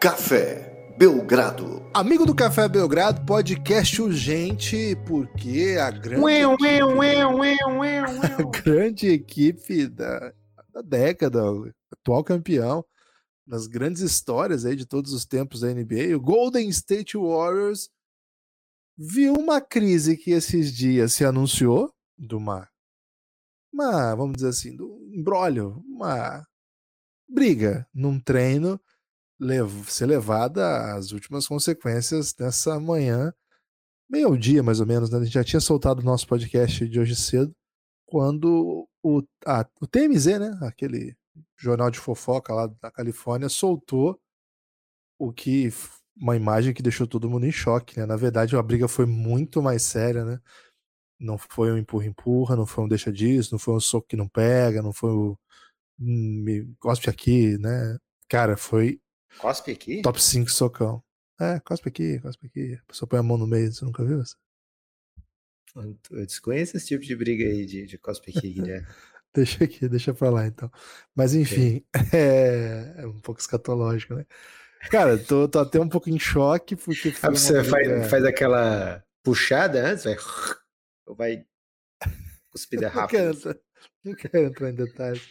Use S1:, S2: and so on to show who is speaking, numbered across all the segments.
S1: Café Belgrado.
S2: Amigo do Café Belgrado, podcast urgente, porque a grande,
S3: Ué,
S2: equipe,
S3: ué, ué,
S2: a grande equipe da, da década, atual campeão, nas grandes histórias aí de todos os tempos da NBA, o Golden State Warriors viu uma crise que esses dias se anunciou, de uma, uma vamos dizer assim, do embrólio, uma briga num treino lev- ser levada às últimas consequências nessa manhã, meio dia mais ou menos, né? A gente já tinha soltado o nosso podcast de hoje cedo, quando o, a- o TMZ, né? Aquele jornal de fofoca lá da Califórnia, soltou o que uma imagem que deixou todo mundo em choque, né? Na verdade, a briga foi muito mais séria, né? Não foi um empurra-empurra, não foi um deixa disso, não foi um soco que não pega, não foi o hum, me cospe aqui, né? Cara, foi
S3: Cospe aqui?
S2: top 5 socão. É, cospe aqui, cospe aqui. A pessoa põe a mão no meio, você nunca viu isso?
S3: Eu desconheço esse tipo de briga aí de, de cospe aqui, Guilherme.
S2: Deixa aqui, deixa pra lá então. Mas enfim, é, é um pouco escatológico, né? Cara, tô, tô até um pouco em choque, porque
S3: Ah, você faz,
S2: briga-
S3: faz aquela puxada antes, vai. Ou vai cuspida
S2: Não quero,
S3: rápido.
S2: entrar, não quero entrar em detalhes.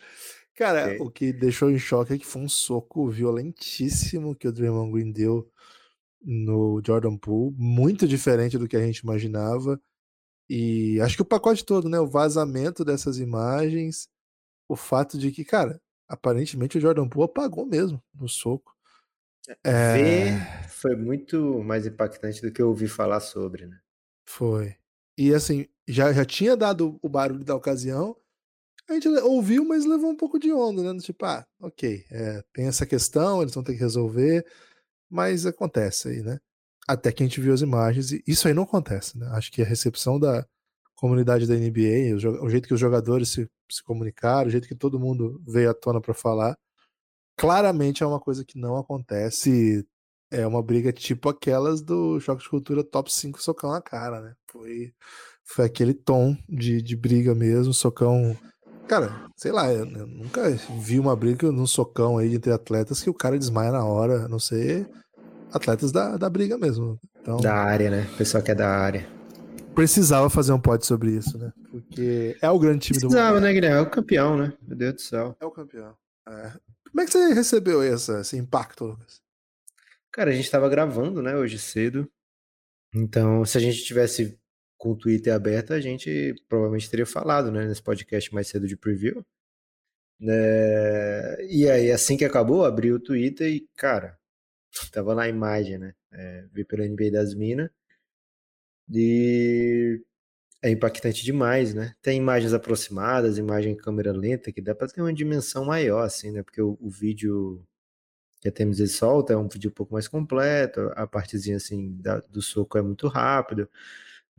S2: Cara,
S3: Ok.
S2: o que deixou em choque é que foi um soco violentíssimo que o Draymond Green deu no Jordan Poole, muito diferente do que a gente imaginava. E acho que o pacote todo, né? O vazamento dessas imagens, o fato de que, cara, aparentemente o Jordan Poole apagou mesmo no soco. É,
S3: Ver foi muito mais impactante do que eu ouvi falar sobre, né?
S2: Foi. E assim, já, já tinha dado o barulho da ocasião. A gente ouviu, mas levou um pouco de onda, né? Tipo, ah, ok, é, tem essa questão, eles vão ter que resolver, mas acontece aí, né? Até que a gente viu as imagens, e isso aí não acontece, né? Acho que a recepção da comunidade da NBA, o, o jeito que os jogadores se, se comunicaram, o jeito que todo mundo veio à tona pra falar, claramente é uma coisa que não acontece. É uma briga tipo aquelas do Choque de Cultura top 5 socão na cara, né? Foi, foi aquele tom de, de briga mesmo, socão. Cara, sei lá, eu, eu nunca vi uma briga num socão aí entre atletas que o cara desmaia na hora, a não ser atletas da, da briga mesmo. Então,
S3: Da área, né? O pessoal que é da área.
S2: precisava fazer um pod sobre isso, né? Porque é o grande time do
S3: Precisava,
S2: mundo.
S3: né, Guilherme? É o campeão, né? Meu Deus do céu.
S2: É o campeão. É. Como é que você recebeu essa, esse impacto, Lucas?
S3: Cara, a gente tava gravando, né, hoje cedo. Então, se a gente tivesse com o Twitter aberto, a gente provavelmente teria falado, né, nesse podcast mais cedo de preview. Né? E aí, assim que acabou, abri o Twitter e, cara, tava na imagem, né? É, vi pela NBA das Minas. E é impactante demais, né? Tem imagens aproximadas, imagem em câmera lenta, que dá pra ter uma dimensão maior, assim, né? Porque o, o vídeo que a TMZ solta é um vídeo um pouco mais completo, a partezinha assim da- do soco é muito rápido,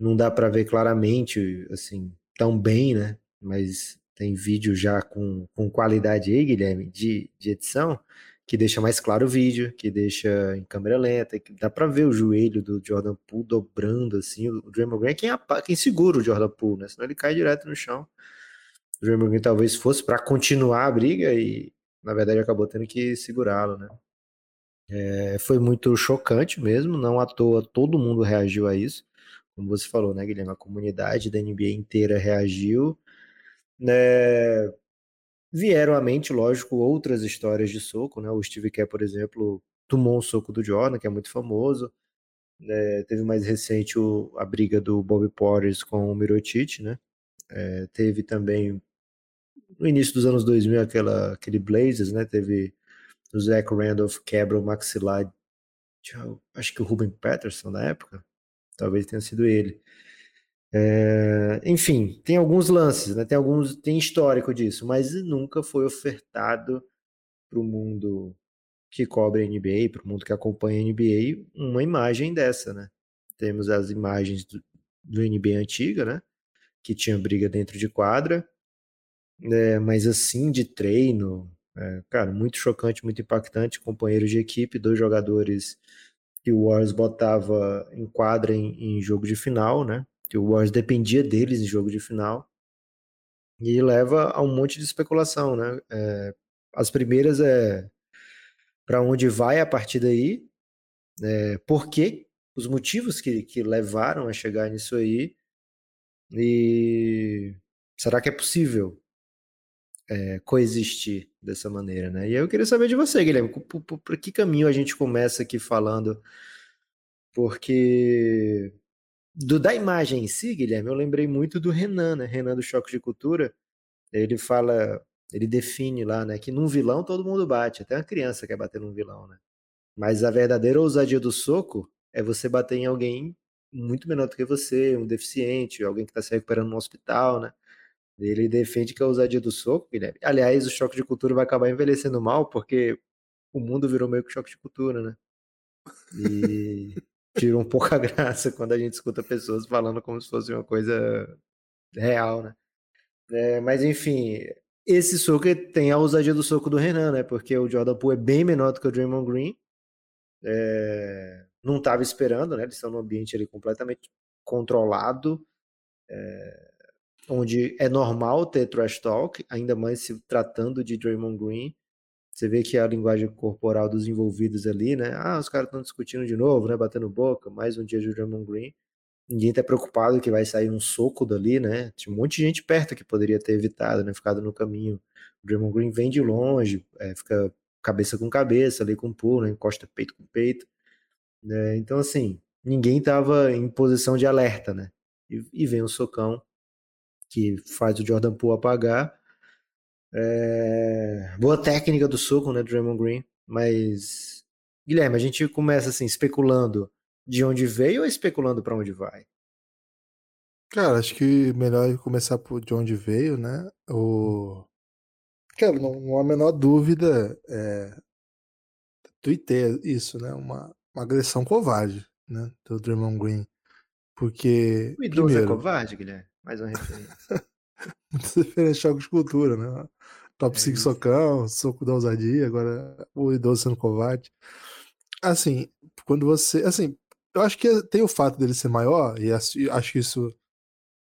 S3: não dá para ver claramente assim tão bem, né? Mas tem vídeo já com, com qualidade aí, Guilherme, de, de edição, que deixa mais claro o vídeo, que deixa em câmera lenta, que dá para ver o joelho do Jordan Poole dobrando assim, o Draymond Green é quem, quem segura o Jordan Poole, né? Senão ele cai direto no chão. O Draymond Green talvez fosse para continuar a briga e na verdade acabou tendo que segurá-lo, né? É, foi muito chocante mesmo, não à toa todo mundo reagiu a isso, como você falou, né, Guilherme? A comunidade da NBA inteira reagiu, né? Vieram à mente, lógico, outras histórias de soco, né? O Steve Kerr, por exemplo, tomou um soco do Jordan, que é muito famoso. né? teve mais recente o- a briga do Bobby Portis com o Mirotic, né? É, teve também no início dos anos 2000 aquela, aquele Blazers, né? Teve o Zach Randolph quebra o maxilar acho que o Ruben Patterson na época, talvez tenha sido ele. É, enfim, tem alguns lances, né? Tem alguns, tem histórico disso, mas nunca foi ofertado para o mundo que cobre a NBA, para o mundo que acompanha a NBA, uma imagem dessa, né? Temos as imagens do, do NBA antiga, né? Que tinha briga dentro de quadra, né? mas assim de treino, é, cara, muito chocante, muito impactante. Companheiros de equipe, dois jogadores que o Warriors botava em quadra em, em jogo de final, né? Que o Warriors dependia deles em jogo de final. E leva a um monte de especulação, né? É, as primeiras é para onde vai a partir daí, é, por quê, os motivos que, que levaram a chegar nisso aí, e será que é possível é, coexistir dessa maneira, né? E eu queria saber de você, Guilherme, por, por, por que caminho a gente começa aqui falando? Porque do, da imagem em si, Guilherme, eu lembrei muito do Renan, né? Renan do Choque de Cultura. Ele fala, ele define lá, né, que num vilão todo mundo bate, até uma criança quer bater num vilão, né? Mas a verdadeira ousadia do soco é você bater em alguém muito menor do que você, um deficiente, alguém que está se recuperando no hospital, né? Ele defende que a ousadia do soco, Guilherme. Aliás, o choque de cultura vai acabar envelhecendo mal, porque o mundo virou meio que choque de cultura, né? E tirou um pouco a graça quando a gente escuta pessoas falando como se fosse uma coisa real, né? É, mas enfim, esse soco tem a ousadia do soco do Renan, né? Porque o Jordan Poole é bem menor do que o Draymond Green. É, não estava esperando, né? Eles estão num ambiente ali completamente controlado. É, onde é normal ter trash talk, ainda mais se tratando de Draymond Green. Você vê que a linguagem corporal dos envolvidos ali, né? Ah, os caras estão discutindo de novo, né? Batendo boca, mais um dia de Draymond Green. Ninguém tá preocupado que vai sair um soco dali, né? Tinha um monte de gente perto que poderia ter evitado, né? Ficado no caminho. O Draymond Green vem de longe, é, fica cabeça com cabeça, ali com pulo, né? encosta peito com peito. Né? Então, assim, ninguém tava em posição de alerta, né? E, e vem um socão que faz o Jordan Poole apagar. É... Boa técnica do soco, né, Draymond Green, mas Guilherme, a gente começa assim especulando de onde veio ou especulando para onde vai?
S2: Cara, acho que melhor começar por de onde veio, né? O Cara, não, não há a menor dúvida, é... tuitei isso, né? Uma, uma agressão covarde, né? Do Draymond Green. Porque.
S3: O idoso primeiro, é covarde, Guilherme? Mais uma referência.
S2: Referência jogos de cultura, né? Top 5 é socão, soco da ousadia, agora o idoso sendo covarde. Assim, quando você. Assim, eu acho que tem o fato dele ser maior, e acho que isso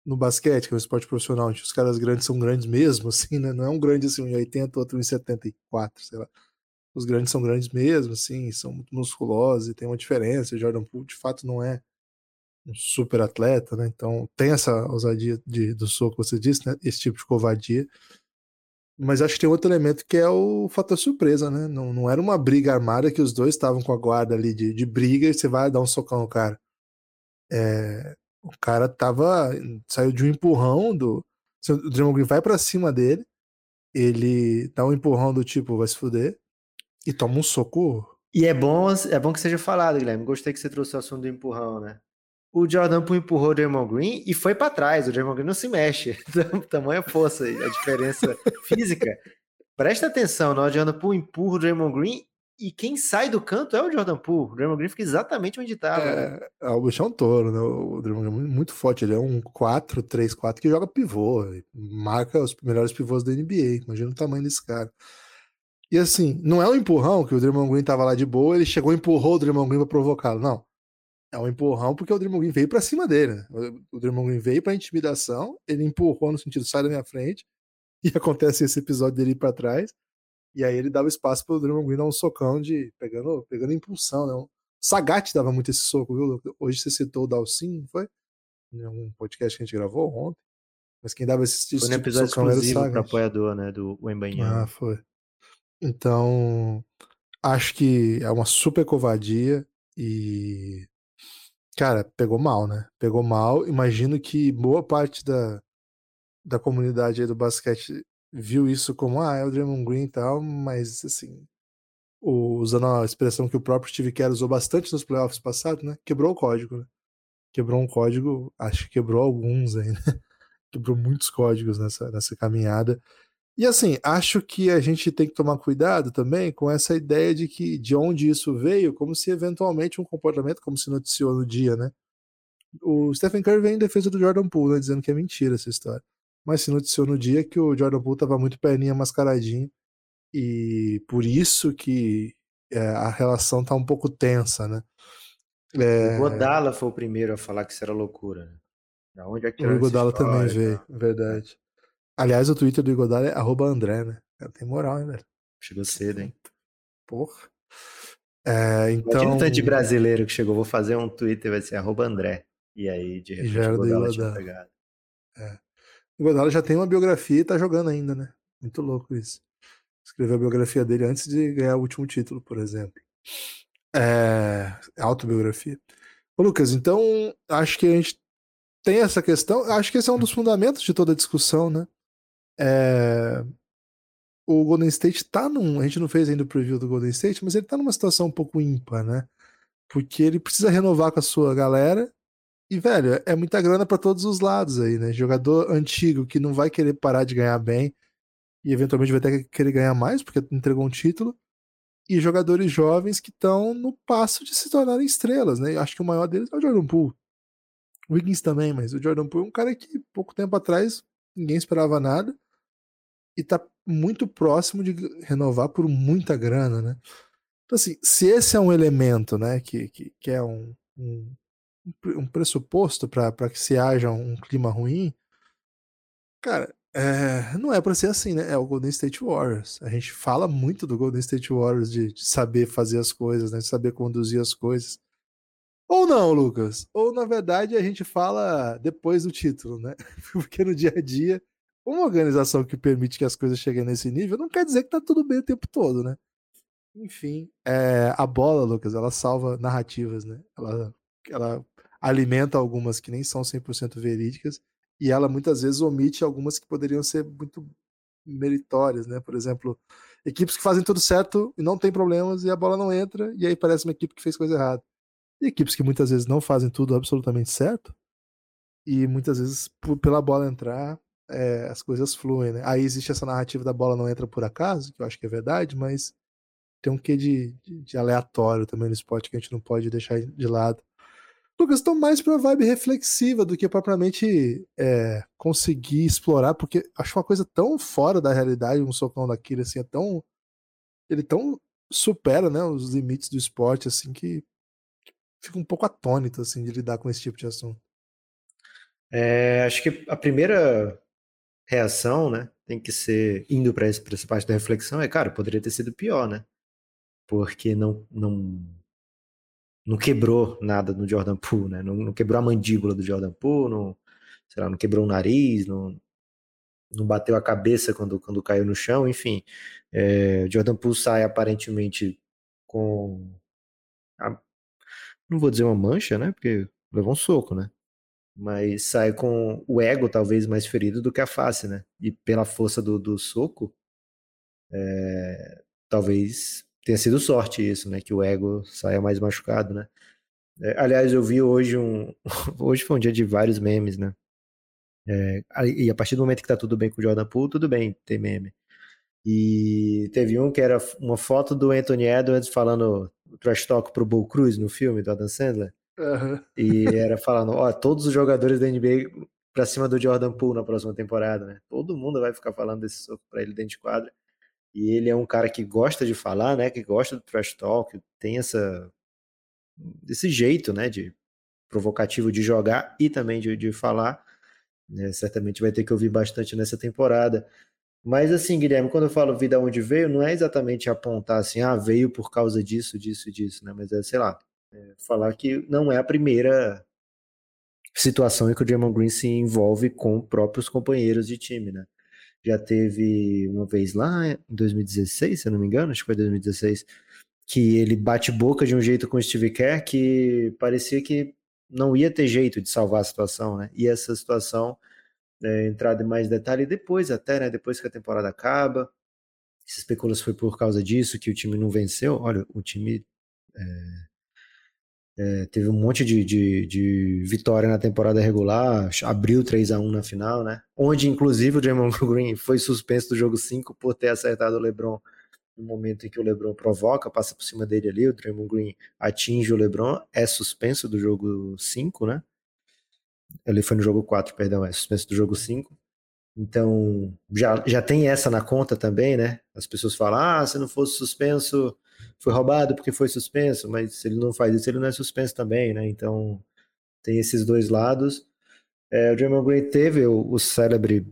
S2: no basquete, que é um esporte profissional, onde os caras grandes são grandes mesmo, assim, né? Não é um grande assim, em 80, outro em 74, sei lá. Os grandes são grandes mesmo, assim, são muito musculosos e tem uma diferença. O Jordan Poole, de fato, não é um super atleta, né? Então tem essa ousadia de, do soco, você disse, né? Esse tipo de covardia. Mas acho que tem outro elemento que é o fator surpresa, né? Não, não era uma briga armada que os dois estavam com a guarda ali de, de briga e você vai dar um socão no cara. É, o cara tava. saiu de um empurrão do. O Draymond Green vai para cima dele, ele dá um empurrão do tipo, vai se fuder, e toma um soco.
S3: E é bom, é bom que seja falado, Guilherme. Gostei que você trouxe o assunto do empurrão, né? O Jordan Poole empurrou o Draymond Green e foi para trás. O Draymond Green não se mexe. Tamanha força a diferença física. Presta atenção, né? o Jordan Poole empurra o Draymond Green e quem sai do canto é o Jordan Poole. O Draymond Green fica exatamente onde estava.
S2: Né? é, o bicho é um touro, né? O Draymond Green é muito forte. Ele é um 4, 3, 4 que joga pivô. Marca os melhores pivôs da NBA. Imagina o tamanho desse cara. E assim, não é um empurrão que o Draymond Green tava lá de boa, ele chegou e empurrou o Draymond Green pra provocá-lo. Não. É um empurrão porque o Draymond Green veio para cima dele. Né? O Draymond Green veio para intimidação, ele empurrou no sentido sai da minha frente e acontece esse episódio dele para trás. E aí ele dava espaço para o Draymond Green dar um socão de pegando, pegando impulsão, né? O Sagat dava muito esse soco, viu? Hoje você citou o Dalcin, não foi? Em um podcast que a gente gravou ontem. Mas quem dava esse, esse
S3: Foi tipo episódio exclusivo para apoiador, né, do Wembanhama.
S2: Ah, foi. Então, acho que é uma super covardia e Cara, pegou mal, né? Pegou mal. Imagino que boa parte da, da comunidade aí do basquete viu isso como, ah, é o Draymond Green e tal, mas assim, o, usando a expressão que o próprio Steve Kerr usou bastante nos playoffs passados, né? Quebrou o código, né? Quebrou um código, acho que quebrou alguns aí, né? Quebrou muitos códigos nessa, nessa caminhada. E assim, acho que a gente tem que tomar cuidado também com essa ideia de que de onde isso veio, como se eventualmente um comportamento, como se noticiou no dia, né? O Stephen Curry vem em defesa do Jordan Poole, né, dizendo que é mentira essa história. Mas se noticiou no dia que o Jordan Poole tava muito perninha mascaradinho e por isso que é, a relação tá um pouco tensa, né?
S3: É... O Godala foi o primeiro a falar que isso era loucura. Né?
S2: Da onde é que o Godala também veio, verdade. Aliás, o Twitter do Igodala é arroba André, né? Tem moral, hein, velho?
S3: Chegou cedo, hein?
S2: Porra. É, então...
S3: Imagina de brasileiro que chegou, vou fazer um Twitter, vai ser arroba André. E aí, de repente,
S2: já
S3: o Godala tinha pegado.
S2: É. O Godala já tem uma biografia e tá jogando ainda, né? Muito louco isso. Escreveu a biografia dele antes de ganhar o último título, por exemplo. É. Autobiografia. Ô, Lucas, então acho que a gente tem essa questão. Acho que esse é um dos fundamentos de toda a discussão, né? É, O Golden State tá num. A gente não fez ainda o preview do Golden State, mas ele tá numa situação um pouco ímpar, né? Porque ele precisa renovar com a sua galera. E, velho, é muita grana pra todos os lados aí, né? Jogador antigo que não vai querer parar de ganhar bem e eventualmente vai até querer ganhar mais porque entregou um título. E jogadores jovens que estão no passo de se tornarem estrelas, né? Eu acho que o maior deles é o Jordan Poole. O Wiggins também, mas o Jordan Poole é um cara que pouco tempo atrás ninguém esperava nada e tá muito próximo de renovar por muita grana, né? Então, assim, se esse é um elemento, né, que, que, que é um, um, um pressuposto para que se haja um clima ruim, cara, é, não é para ser assim, né? É o Golden State Warriors. A gente fala muito do Golden State Warriors de, de saber fazer as coisas, né? De saber conduzir as coisas. Ou não, Lucas? Ou na verdade a gente fala depois do título, né? Porque no dia a dia, uma organização que permite que as coisas cheguem nesse nível não quer dizer que tá tudo bem o tempo todo, né? Enfim, é, a bola, Lucas, ela salva narrativas, né? Ela, ela alimenta algumas que nem são 100% verídicas e ela muitas vezes omite algumas que poderiam ser muito meritórias, né? Por exemplo, equipes que fazem tudo certo e não tem problemas e a bola não entra e aí parece uma equipe que fez coisa errada. E equipes que muitas vezes não fazem tudo absolutamente certo e muitas vezes pela bola entrar é, as coisas fluem, né? Aí existe essa narrativa da bola não entra por acaso, que eu acho que é verdade, mas tem um quê de, de, de aleatório também no esporte que a gente não pode deixar de lado. Lucas, estão mais pra vibe reflexiva do que propriamente é, conseguir explorar, porque acho uma coisa tão fora da realidade, um socão daquele, assim, é tão. Ele tão supera, né, os limites do esporte, assim, que fica um pouco atônito, assim, de lidar com esse tipo de assunto.
S3: É, acho que a primeira reação, né, tem que ser, indo para essa parte da reflexão, é, cara, poderia ter sido pior, né? Porque não, não, não quebrou nada no Jordan Poole, né? Não, não quebrou a mandíbula do Jordan Poole, não, sei lá, não quebrou o nariz, não, não bateu a cabeça quando, quando caiu no chão, enfim. É, Jordan Poole sai aparentemente com. Não vou dizer uma mancha, né? Porque levou um soco, né? Mas sai com o ego talvez mais ferido do que a face, né? E pela força do, do soco, é, talvez tenha sido sorte isso, né? Que o ego saia mais machucado, né? É, aliás, eu vi hoje um. Hoje foi um dia de vários memes, né? É, e a partir do momento que tá tudo bem com o Jordan Poole, tudo bem ter meme. E teve um que era uma foto do Anthony Edwards falando trash talk pro Bull Cruz no filme do Adam Sandler.
S2: Uhum.
S3: E era falando, ó, todos os jogadores da NBA pra cima do Jordan Poole na próxima temporada, né? Todo mundo vai ficar falando desse soco pra ele dentro de quadra. E ele é um cara que gosta de falar, né? Que gosta do trash talk, tem essa desse jeito, né? De provocativo de jogar e também de, de falar. Né, certamente vai ter que ouvir bastante nessa temporada. Mas assim, Guilherme, quando eu falo vida onde veio, não é exatamente apontar assim, ah, veio por causa disso, disso, disso, né? Mas é, sei lá, é falar que não é a primeira situação em que o Draymond Green se envolve com próprios companheiros de time, né? Já teve uma vez lá em 2016, se eu não me engano, acho que foi 2016, que ele bate boca de um jeito com o Steve Kerr que parecia que não ia ter jeito de salvar a situação, né? E essa situação é, entrar em mais detalhe depois até, né? Depois que a temporada acaba. Se especula se foi por causa disso que o time não venceu. Olha, o time é, é, teve um monte de, de, de, vitória na temporada regular, abriu 3 a 1 na final, né? Onde, inclusive, o Draymond Green foi suspenso do jogo 5 por ter acertado o LeBron no momento em que o LeBron provoca, passa por cima dele ali, o Draymond Green atinge o LeBron, é suspenso do jogo 5, né? Ele foi no jogo 4, perdão, é suspenso do jogo 5. Então, já, já tem essa na conta também, né? As pessoas falam, ah, se não fosse suspenso, foi roubado porque foi suspenso, mas se ele não faz isso, ele não é suspenso também, né? Então, tem esses dois lados. É, o Draymond Green teve o, o célebre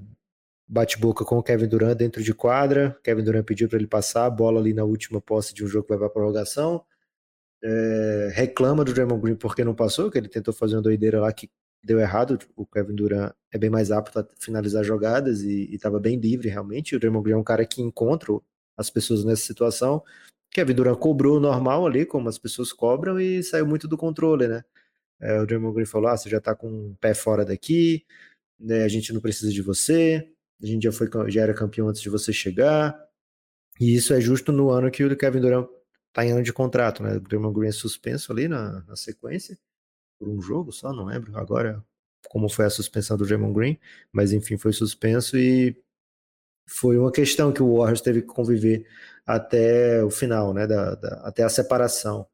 S3: bate-boca com o Kevin Durant dentro de quadra. Kevin Durant pediu para ele passar a bola ali na última posse de um jogo que vai para prorrogação. É, reclama do Draymond Green porque não passou, que ele tentou fazer uma doideira lá que deu errado. O Kevin Durant é bem mais apto a finalizar jogadas e estava bem livre realmente. O Draymond Green é um cara que encontra as pessoas nessa situação. Kevin Durant cobrou normal ali, como as pessoas cobram, e saiu muito do controle, né? É, o Draymond Green falou: ah, você já tá com um pé fora daqui, né, a gente não precisa de você, a gente já, foi, já era campeão antes de você chegar. E isso é justo no ano que o Kevin Durant tá em ano de contrato, né? O Draymond Green é suspenso ali na, na sequência, por um jogo só, não lembro agora como foi a suspensão do Draymond Green, mas enfim, foi suspenso e foi uma questão que o Warriors teve que conviver até o final, né? Da, da até a separação.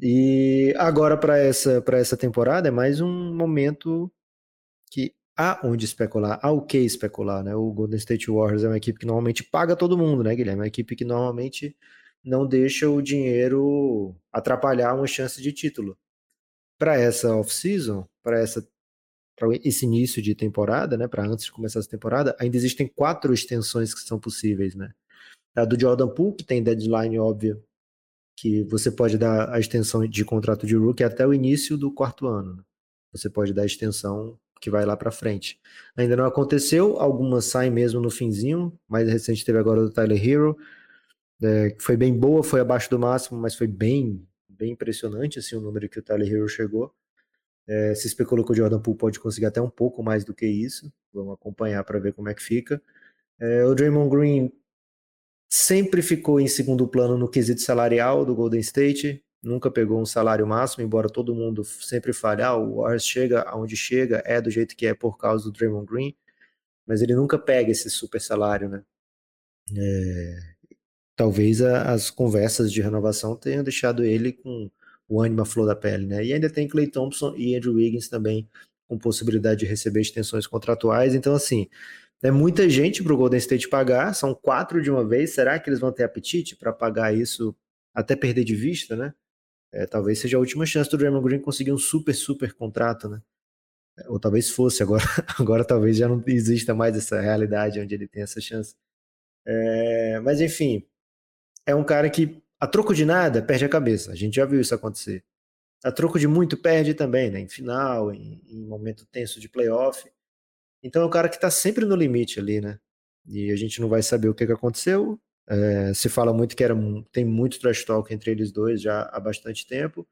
S3: E agora para essa para essa temporada é mais um momento que há onde especular, há o que especular, né? O Golden State Warriors é uma equipe que normalmente paga todo mundo, né, Guilherme? É uma equipe que normalmente não deixa o dinheiro atrapalhar uma chance de título. Para essa off-season, para essa para esse início de temporada, né, para antes de começar essa temporada, ainda existem quatro extensões que são possíveis, né? A do Jordan Poole, que tem deadline óbvia, que você pode dar a extensão de contrato de rookie até o início do quarto ano. Né? Você pode dar a extensão que vai lá para frente. Ainda não aconteceu, algumas saem mesmo no finzinho, mais recente teve agora do Tyler Hero, é, que foi bem boa, foi abaixo do máximo, mas foi bem, bem impressionante assim, o número que o Tyler Hero chegou. É, se especulou que o Jordan Poole pode conseguir até um pouco mais do que isso, vamos acompanhar para ver como é que fica. É, o Draymond Green sempre ficou em segundo plano no quesito salarial do Golden State, nunca pegou um salário máximo, embora todo mundo sempre fale, ah, o Warriors chega aonde chega, é do jeito que é por causa do Draymond Green, mas ele nunca pega esse super salário, né? É, talvez a, as conversas de renovação tenham deixado ele com o ânimo à flor da pele, né? E ainda tem Clay Thompson e Andrew Wiggins também com possibilidade de receber extensões contratuais, então assim, é muita gente para o Golden State pagar, são quatro de uma vez, será que eles vão ter apetite para pagar isso até perder de vista, né? é, talvez seja a última chance do Draymond Green conseguir um super, super contrato, né? Ou talvez fosse, agora, agora talvez já não exista mais essa realidade onde ele tem essa chance. É, mas enfim, é um cara que a troco de nada perde a cabeça. A gente já viu isso acontecer. A troco de muito perde também, né? Em final, em, em momento tenso de playoff. Então é um cara que está sempre no limite ali, né? E a gente não vai saber o que, que aconteceu. É, se fala muito que era, tem muito trash talk entre eles dois já há bastante tempo,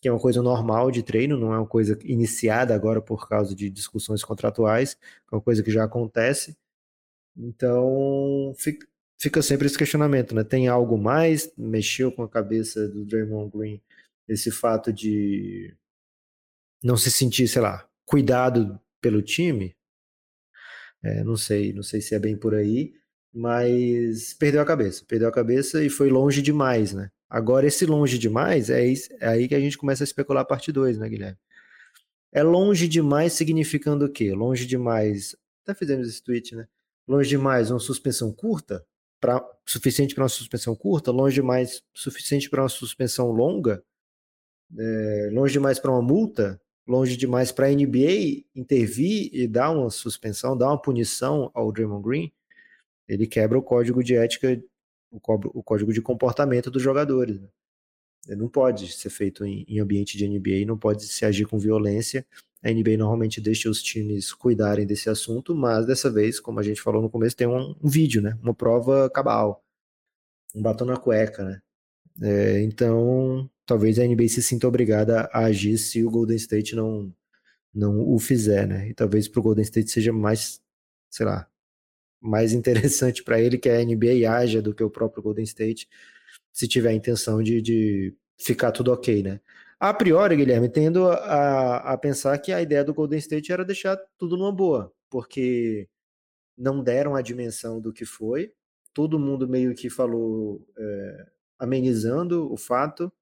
S3: que é uma coisa normal de treino, não é uma coisa iniciada agora por causa de discussões contratuais, é uma coisa que já acontece. Então fica, fica sempre esse questionamento, né? Tem algo mais? Mexeu com a cabeça do Draymond Green esse fato de não se sentir, sei lá, cuidado pelo time? É, não sei, não sei se é bem por aí mas perdeu a cabeça, perdeu a cabeça e foi longe demais, né? Agora, esse longe demais é, é aí que a gente começa a especular a parte 2, né, Guilherme? É longe demais significando o quê? Longe demais, até fizemos esse tweet, né? Longe demais, uma suspensão curta, pra, suficiente para uma suspensão curta, longe demais, suficiente para uma suspensão longa, é, longe demais para uma multa, longe demais para a NBA intervir e dar uma suspensão, dar uma punição ao Draymond Green ele quebra o código de ética, o, código de comportamento dos jogadores. Né? Ele não pode ser feito em, em ambiente de NBA, não pode se agir com violência. A NBA normalmente deixa os times cuidarem desse assunto, mas dessa vez, como a gente falou no começo, tem um, um vídeo, né? Uma prova cabal, um batom na cueca, né? É, então, talvez a NBA se sinta obrigada a agir se o Golden State não não o fizer, né? E talvez para o Golden State seja mais, sei lá, mais interessante para ele que a NBA haja do que o próprio Golden State, se tiver a intenção de, de ficar tudo ok, né? A priori, Guilherme, tendo a, a pensar que a ideia do Golden State era deixar tudo numa boa, porque não deram a dimensão do que foi, todo mundo meio que falou é, amenizando o fato,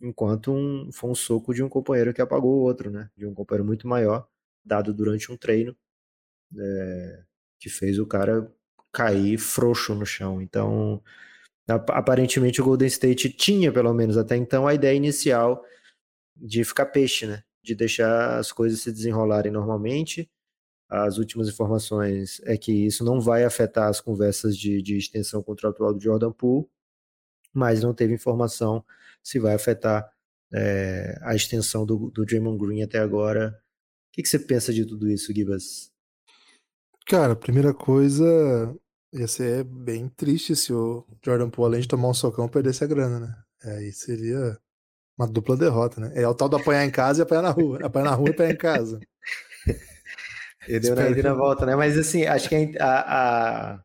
S3: enquanto um, foi um soco de um companheiro que apagou o outro, né? De um companheiro muito maior, dado durante um treino. É, que fez o cara cair frouxo no chão. Então, aparentemente o Golden State tinha, pelo menos até então, a ideia inicial de ficar peixe, né? De deixar as coisas se desenrolarem normalmente. as últimas informações é que isso não vai afetar as conversas de, de extensão contratual do Jordan Poole, mas não teve informação se vai afetar é, a extensão do, do Draymond Green até agora. O que, que você pensa de tudo isso, Gibas?
S2: Cara, primeira coisa, ia ser bem triste se o Jordan Poole, além de tomar um socão, perdesse a grana, né? Aí seria uma dupla derrota, né? É o tal do apanhar em casa e apanhar na rua. Apanhar na rua e apanhar em casa.
S3: Eu deu na na volta, né? Mas assim, acho que a, a,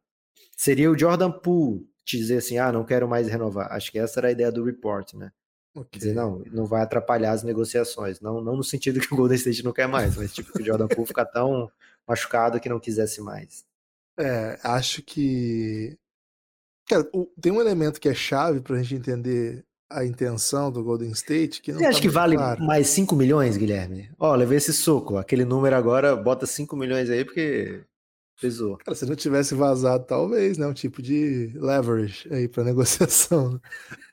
S3: seria o Jordan Poole te dizer assim, ah, não quero mais renovar. Acho que essa era a ideia do report, né? Okay. Dizer, não, não vai atrapalhar as negociações. Não, não no sentido que o Golden State não quer mais, mas tipo que o Jordan Poole fica tão machucado que não quisesse mais.
S2: É, acho que. Cara, tem um elemento que é chave pra gente entender a intenção do Golden State que não
S3: Você
S2: tá
S3: acha que vale
S2: claro.
S3: mais 5 milhões, Guilherme? Ó, levei esse soco. Aquele número agora, bota 5 milhões aí porque pesou.
S2: Cara, se não tivesse vazado, talvez, né? Um tipo de leverage aí para negociação. Né?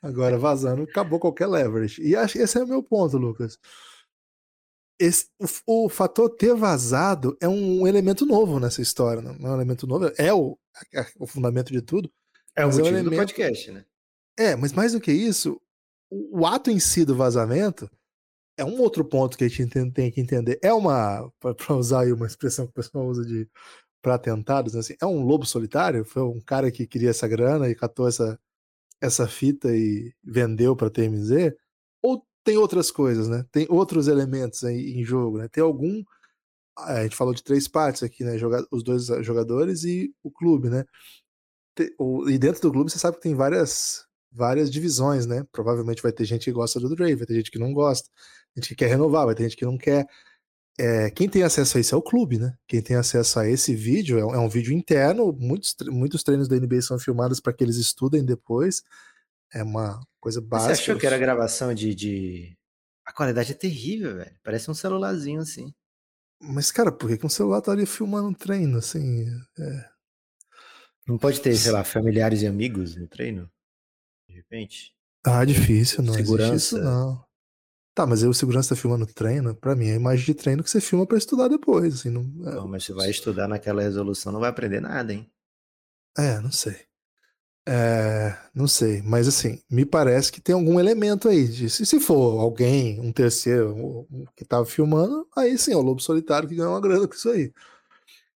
S2: Agora, vazando, acabou qualquer leverage. E acho que esse é o meu ponto, Lucas. Esse, o, o, fator ter vazado é um elemento novo nessa história, não é um elemento novo, é o, é o fundamento de tudo.
S3: É o motivo é um elemento... do podcast, né?
S2: É, mas mais do que isso, o, o ato em si do vazamento é um outro ponto que a gente tem que entender. É uma, para usar aí uma expressão que o pessoal usa de para atentados, assim, é um lobo solitário? Foi um cara que queria essa grana e catou essa, essa fita e vendeu para TMZ? Ou tem outras coisas, né? Tem outros elementos aí em jogo, né? Tem algum a gente falou de três partes aqui, né? Os dois jogadores e o clube, né? E dentro do clube você sabe que tem várias várias divisões, né? Provavelmente vai ter gente que gosta do Dre, vai ter gente que não gosta, gente que quer renovar, vai ter gente que não quer. É, quem tem acesso a isso é o clube, né? Quem tem acesso a esse vídeo é, é um vídeo interno. Muitos, muitos treinos da NBA são filmados para que eles estudem depois. É uma coisa básica.
S3: Você achou que era gravação de, de... A qualidade é terrível, velho. Parece um celularzinho assim.
S2: Mas, cara, por que, um celular estaria filmando um treino assim? É...
S3: Não pode ter, sei lá, familiares e amigos no treino? de repente?
S2: Ah, difícil, não segurança. existe isso, não. Tá, mas aí o segurança tá filmando treino, pra mim é a imagem de treino que você filma para estudar depois, assim, não...
S3: É... não... mas você vai estudar naquela resolução, não vai aprender nada, hein?
S2: É, não sei. É, não sei, mas assim, me parece que tem algum elemento aí. De, se, se for alguém, um terceiro que tava filmando, aí sim, é o Lobo Solitário que ganhou uma grana com isso aí.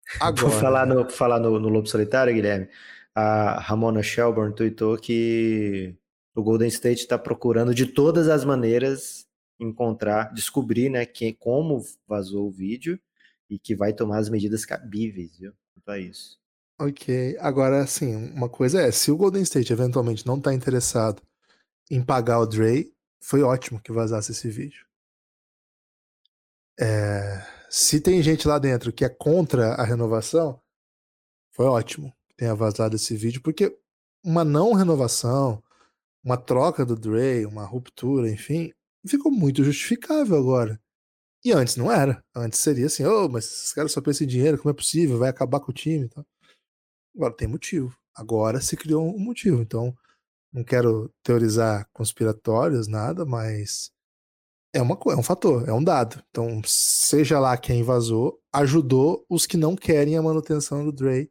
S3: Agora, por falar, no, falar no, no Lobo Solitário, Guilherme, a Ramona Shelburne tweetou que o Golden State está procurando de todas as maneiras encontrar, descobrir, né, que, como vazou o vídeo e que vai tomar as medidas cabíveis, viu? Quanto a isso.
S2: Ok, agora assim, uma coisa é, se o Golden State eventualmente não está interessado em pagar o Dre, foi ótimo que vazasse esse vídeo. É, se tem gente lá dentro que é contra a renovação, foi ótimo tenha vazado esse vídeo, porque uma não renovação, uma troca do Dre, uma ruptura, enfim, ficou muito justificável agora. E antes não era. Antes seria assim, oh, mas esses caras só pensam em dinheiro, como é possível? Vai acabar com o time. Então. Agora tem motivo. Agora se criou um motivo. Então, não quero teorizar conspiratórios, nada, mas é, uma, é um fator, é um dado. Então, seja lá quem vazou, ajudou os que não querem a manutenção do Dre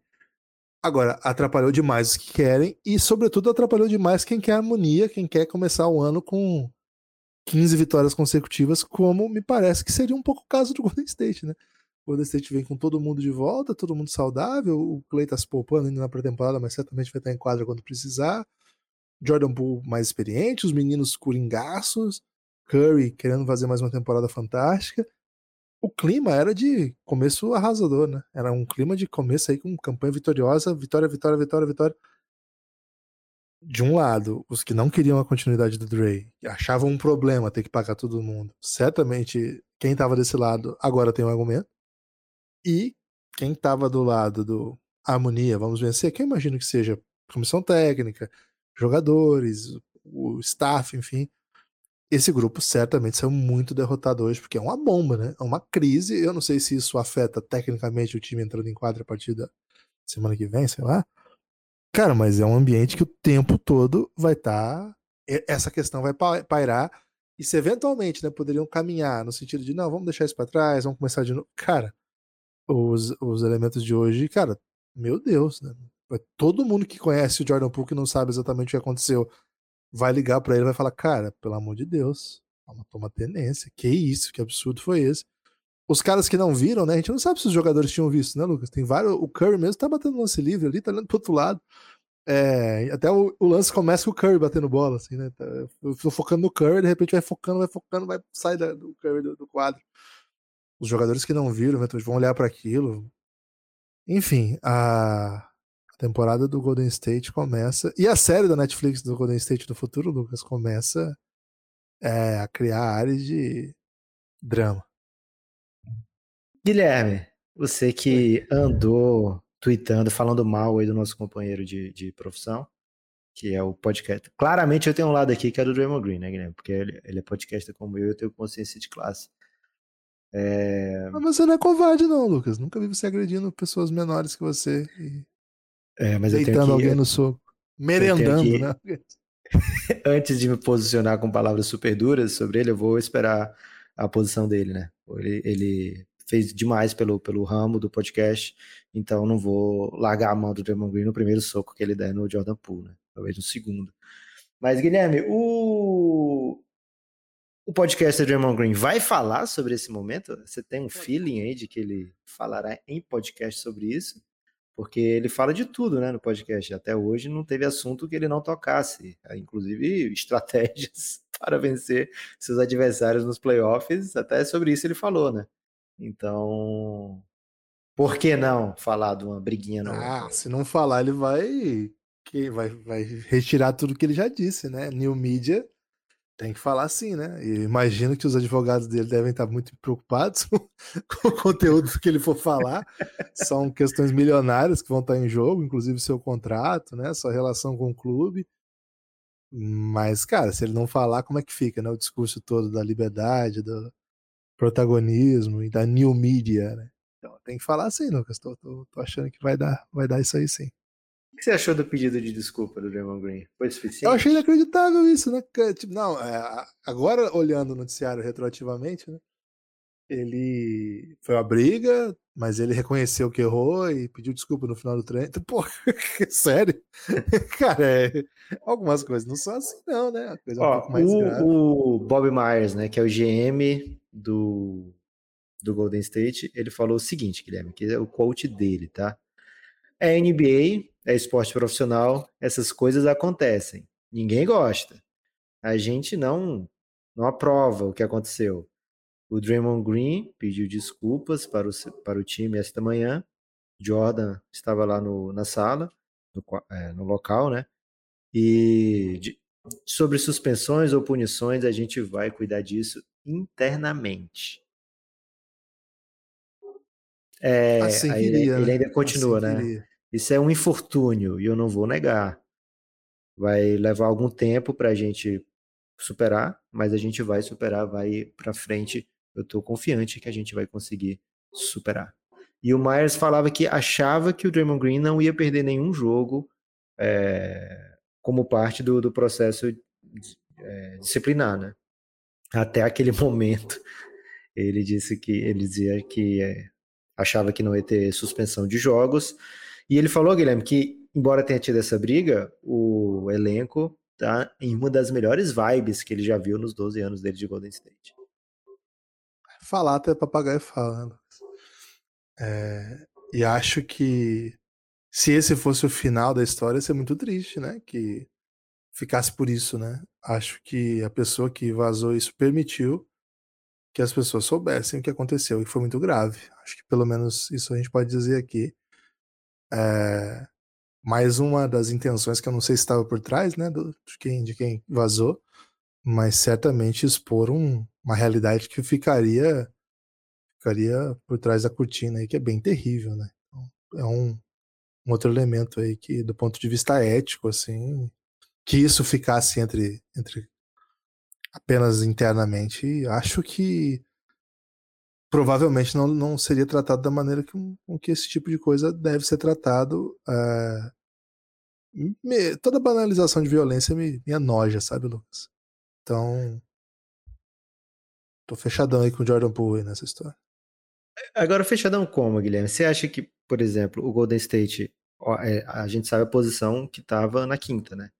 S2: Agora, atrapalhou demais os que querem e, sobretudo, atrapalhou demais quem quer harmonia, quem quer começar o ano com 15 vitórias consecutivas, como me parece que seria um pouco o caso do Golden State, né? O Golden State vem com todo mundo de volta, todo mundo saudável, o Clay tá se poupando ainda na pré-temporada, mas certamente vai estar em quadra quando precisar. Jordan Poole mais experiente, os meninos coringaços, Curry querendo fazer mais uma temporada fantástica o clima era de começo arrasador, né? Era um clima de começo aí com campanha vitoriosa, vitória, vitória, vitória, vitória. De um lado, os que não queriam a continuidade do Dre, achavam um problema ter que pagar todo mundo. Certamente, quem estava desse lado agora tem um argumento. E quem estava do lado do harmonia, vamos vencer, que eu imagino que seja comissão técnica, jogadores, o staff, enfim, esse grupo certamente saiu muito derrotado hoje, porque é uma bomba, né? É uma crise. Eu não sei se isso afeta tecnicamente o time entrando em quadra a partir da semana que vem, sei lá. Cara, mas é um ambiente que o tempo todo vai estar. Tá... Essa questão vai pairar. E se eventualmente né, poderiam caminhar no sentido de, não, vamos deixar isso para trás, vamos começar de novo. Cara, os, os elementos de hoje, cara, meu Deus, né? Todo mundo que conhece o Jordan Poole que não sabe exatamente o que aconteceu vai ligar para ele vai falar, cara, pelo amor de Deus, toma, toma tenência, que isso, que absurdo foi esse? Os caras que não viram, né? A gente não sabe se os jogadores tinham visto, né, Lucas? Tem vários. O Curry mesmo tá batendo lance livre ali, tá olhando pro outro lado. É, até o, o, lance começa com o Curry batendo bola, assim, né? Tá, eu tô focando no Curry, de repente vai focando, vai focando, vai sair da, do Curry do, do, quadro. Os jogadores que não viram vão olhar para aquilo. Enfim, a, temporada do Golden State começa. E a série da Netflix do Golden State do futuro, Lucas, começa é, a criar áreas de drama.
S3: Guilherme, você que andou tweetando, falando mal aí do nosso companheiro de, de profissão, que é o podcast. Claramente eu tenho um lado aqui que é do Draymond Green, né, Guilherme? Porque ele, ele é podcaster como eu, eu tenho consciência de classe.
S2: É... Mas você não é covarde, não, Lucas. Nunca vi você agredindo pessoas menores que você. E...
S3: É, mas Deitando
S2: eu tenho que... alguém no soco. Merendando, que... né?
S3: Antes de me posicionar com palavras super duras sobre ele, eu vou esperar a posição dele, né? Ele, ele fez demais pelo, pelo ramo do podcast, então não vou largar a mão do Draymond Green no primeiro soco que ele der no Jordan Poole, né? Talvez no segundo. Mas, Guilherme, o, o podcast do Draymond Green vai falar sobre esse momento? Você tem um feeling aí de que ele falará em podcast sobre isso? Porque ele fala de tudo né, no podcast. Até hoje não teve assunto que ele não tocasse, inclusive estratégias para vencer seus adversários nos playoffs. Até sobre isso ele falou, né? Então, por que não falar de uma briguinha
S2: nova? Ah, se não falar, ele vai, que vai, vai retirar tudo que ele já disse, né? New Media tem que falar assim, né? E imagino que os advogados dele devem estar muito preocupados com o conteúdo que ele for falar. São questões milionárias que vão estar em jogo, inclusive seu contrato, né? Sua relação com o clube. Mas, cara, se ele não falar, como é que fica, né? O discurso todo da liberdade, do protagonismo e da new media, né? Então tem que falar assim, Lucas. Tô, tô, tô achando que vai dar, vai dar isso aí sim.
S3: O que você achou do pedido de desculpa do Draymond Green? Foi suficiente?
S2: Eu achei inacreditável isso, né? Tipo, não, é, agora olhando o noticiário retroativamente, né? Ele foi uma briga, mas ele reconheceu que errou e pediu desculpa no final do treino. Então, pô, sério? Cara, é, algumas coisas não são assim, não, né?
S3: Ó, um pouco mais o, o Bob Myers, né, que é o GM do, do Golden State, ele falou o seguinte, Guilherme, que é o quote dele, tá? É NBA, é esporte profissional, essas coisas acontecem. Ninguém gosta. A gente não não aprova o que aconteceu. O Draymond Green pediu desculpas para o, para o time esta manhã. Jordan estava lá no, na sala, no, é, no local, né? E de, sobre suspensões ou punições, a gente vai cuidar disso internamente. É, assim ele, ele, né? ainda continua, assim né? Isso é um infortúnio e eu não vou negar. Vai levar algum tempo para a gente superar, mas a gente vai superar, vai para frente. Eu estou confiante que a gente vai conseguir superar. E o Myers falava que achava que o Draymond Green não ia perder nenhum jogo é, como parte do, do processo é, disciplinar, né? Até aquele momento, ele disse que ele dizia que é, achava que não ia ter suspensão de jogos e ele falou, Guilherme, que embora tenha tido essa briga, o elenco tá em uma das melhores vibes que ele já viu nos 12 anos dele de Golden State.
S2: Falar até papagaio falando. É, e acho que se esse fosse o final da história, ia ser muito triste, né? Que ficasse por isso, né? Acho que a pessoa que vazou isso permitiu que as pessoas soubessem o que aconteceu e foi muito grave. Acho que pelo menos isso a gente pode dizer aqui. É, mais uma das intenções que eu não sei se estava por trás, né, do, de, quem, de quem vazou, mas certamente expor um, uma realidade que ficaria ficaria por trás da cortina aí, que é bem terrível, né? Então, é um, um outro elemento aí que, do ponto de vista ético, assim, que isso ficasse entre, entre apenas internamente, acho que provavelmente não, não seria tratado da maneira que, com que esse tipo de coisa deve ser tratado. É... Me, toda banalização de violência me, me anoja, sabe, Lucas? Então. Tô fechadão aí com o Jordan Poole nessa história.
S3: Agora, fechadão como, Guilherme? Você acha que, por exemplo, o Golden State, é, a gente sabe a posição que estava na quinta, né?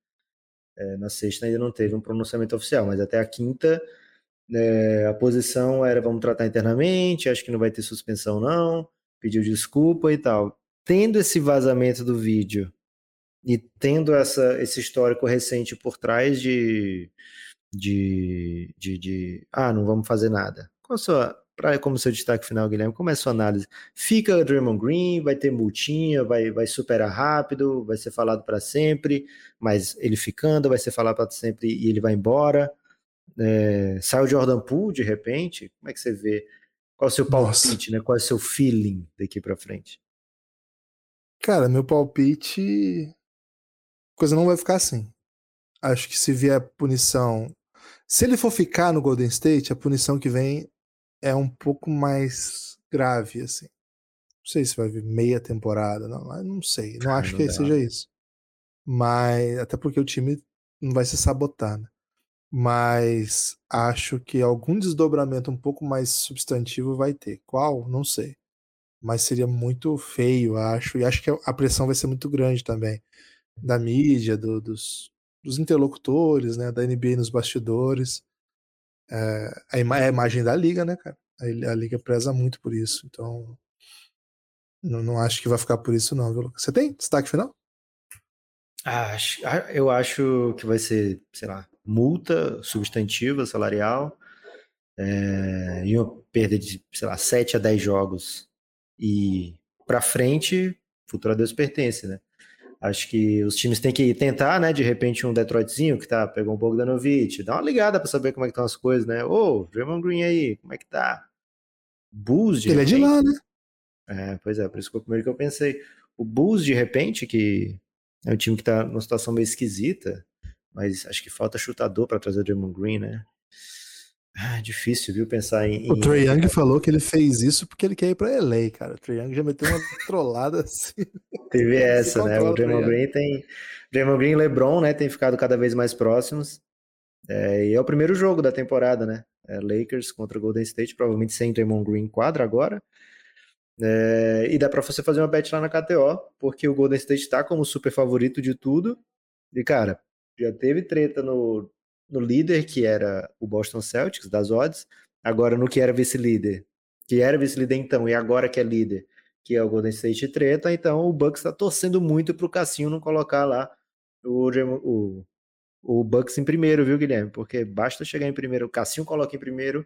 S3: É, na sexta ainda não teve um pronunciamento oficial, mas até a quinta é, a posição era vamos tratar internamente, acho que não vai ter suspensão não, pediu desculpa e tal. Tendo esse vazamento do vídeo e tendo essa, esse histórico recente por trás de, de, de, de ah, não vamos fazer nada. Qual a sua, pra, como seu destaque final, Guilherme, como é a sua análise? Fica o Draymond Green, vai ter multinha, vai, vai superar rápido, vai ser falado para sempre, mas ele ficando, vai ser falado para sempre e ele vai embora. É, sai o Jordan Poole de repente, como é que você vê? Qual é o seu palpite, né? Qual é o seu feeling daqui para frente?
S2: Cara, meu palpite. A coisa não vai ficar assim. Acho que se vier punição. Se ele for ficar no Golden State, a punição que vem é um pouco mais grave, assim. Não sei se vai vir meia temporada, não, não sei. Não acho não que dá. seja isso. Mas, até porque o time não vai se sabotar, né? Mas acho que algum desdobramento um pouco mais substantivo vai ter. Qual? Não sei. Mas seria muito feio, acho. E acho que a pressão vai ser muito grande também. Da mídia, do, dos, dos interlocutores, né? Da NBA nos bastidores. É, a, ima a imagem da liga, né, cara? A, a, liga preza muito por isso. Então. Não, não acho que vai ficar por isso, não, viu? Você tem destaque final?
S3: Ah, eu acho que vai ser, sei lá, multa substantiva salarial é, e uma perda de, sei lá, 7 a 10 jogos. E para frente, futuro a Deus pertence, né? Acho que os times têm que tentar, né? De repente, um Detroitzinho que tá, pegou um Bogdanovich, dá uma ligada para saber como é que estão as coisas, né? Ô, oh, Draymond Green aí, como é que tá? Bulls, de
S2: Ele repente. é de lá, né?
S3: É, pois é, por isso que foi o primeiro que eu pensei. O Bulls, de repente, que é um time que tá numa situação meio esquisita, mas acho que falta chutador para trazer o Draymond Green, né? Ah, difícil, viu, pensar em.
S2: O Trey Young falou que ele fez isso porque ele quer ir pra LA, cara. O Trey Young já meteu uma trollada assim.
S3: Teve essa, né? O Draymond Green tem. Draymond Green e LeBron, né? Tem ficado cada vez mais próximos. É, e é o primeiro jogo da temporada, né? É Lakers contra Golden State, provavelmente sem Draymond Green quadra agora. É, e dá para você fazer uma bet lá na KTO, porque o Golden State tá como super favorito de tudo. E, cara, já teve treta no, no líder, que era o Boston Celtics, das odds, agora no que era vice-líder, que era vice-líder então, e agora que é líder, que é o Golden State treta, então o Bucks está torcendo muito para o Cassinho não colocar lá o, o, o Bucks em primeiro, viu, Guilherme? Porque basta chegar em primeiro, o Cassinho coloca em primeiro,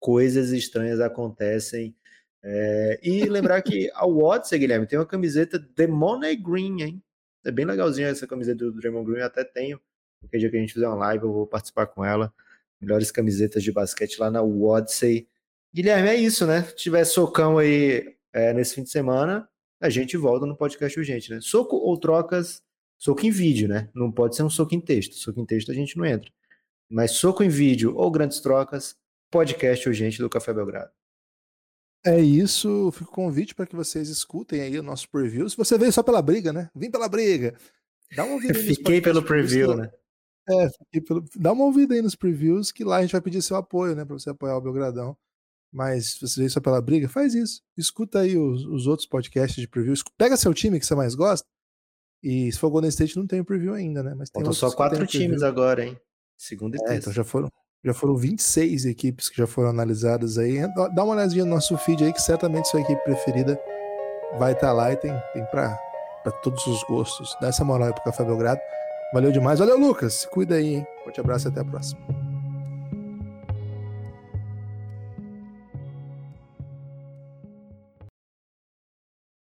S3: coisas estranhas acontecem. É, e lembrar que a Watts, Guilherme, tem uma camiseta The Money Green, hein? É bem legalzinha essa camiseta do Draymond Green, eu até tenho. Qualquer dia que a gente fizer uma live, eu vou participar com ela. Melhores camisetas de basquete lá na Wodsey. Guilherme, é isso, né? Se tiver socão aí é, nesse fim de semana, a gente volta no podcast urgente, né? Soco ou trocas, soco em vídeo, né? Não pode ser um soco em texto. Soco em texto a gente não entra. Mas soco em vídeo ou grandes trocas, podcast urgente do Café Belgrado.
S2: É isso, fica o convite para que vocês escutem aí o nosso preview. Se você veio só pela briga, né? Vim pela briga.
S3: Dá uma ouvida Fiquei pelo preview, né?
S2: É, fiquei pelo... dá uma ouvida aí nos previews, que lá a gente vai pedir seu apoio, né? Para você apoiar o Belgradão. Mas se você veio só pela briga, faz isso. Escuta aí os, os outros podcasts de preview. Pega seu time que você mais gosta. E se for Golden State, não tem o preview ainda, né? Mas tem
S3: Faltam só quatro times agora, hein? Segundo e
S2: é, Então já foram, já foram 26 equipes que já foram analisadas aí. Dá uma olhadinha no nosso feed aí, que certamente sua equipe preferida vai estar tá lá e tem, tem para todos os gostos. Dá essa moral aí pro Café Belgrado. Valeu demais. Valeu, Lucas. Se cuida aí, hein? Forte abraço e até a próxima.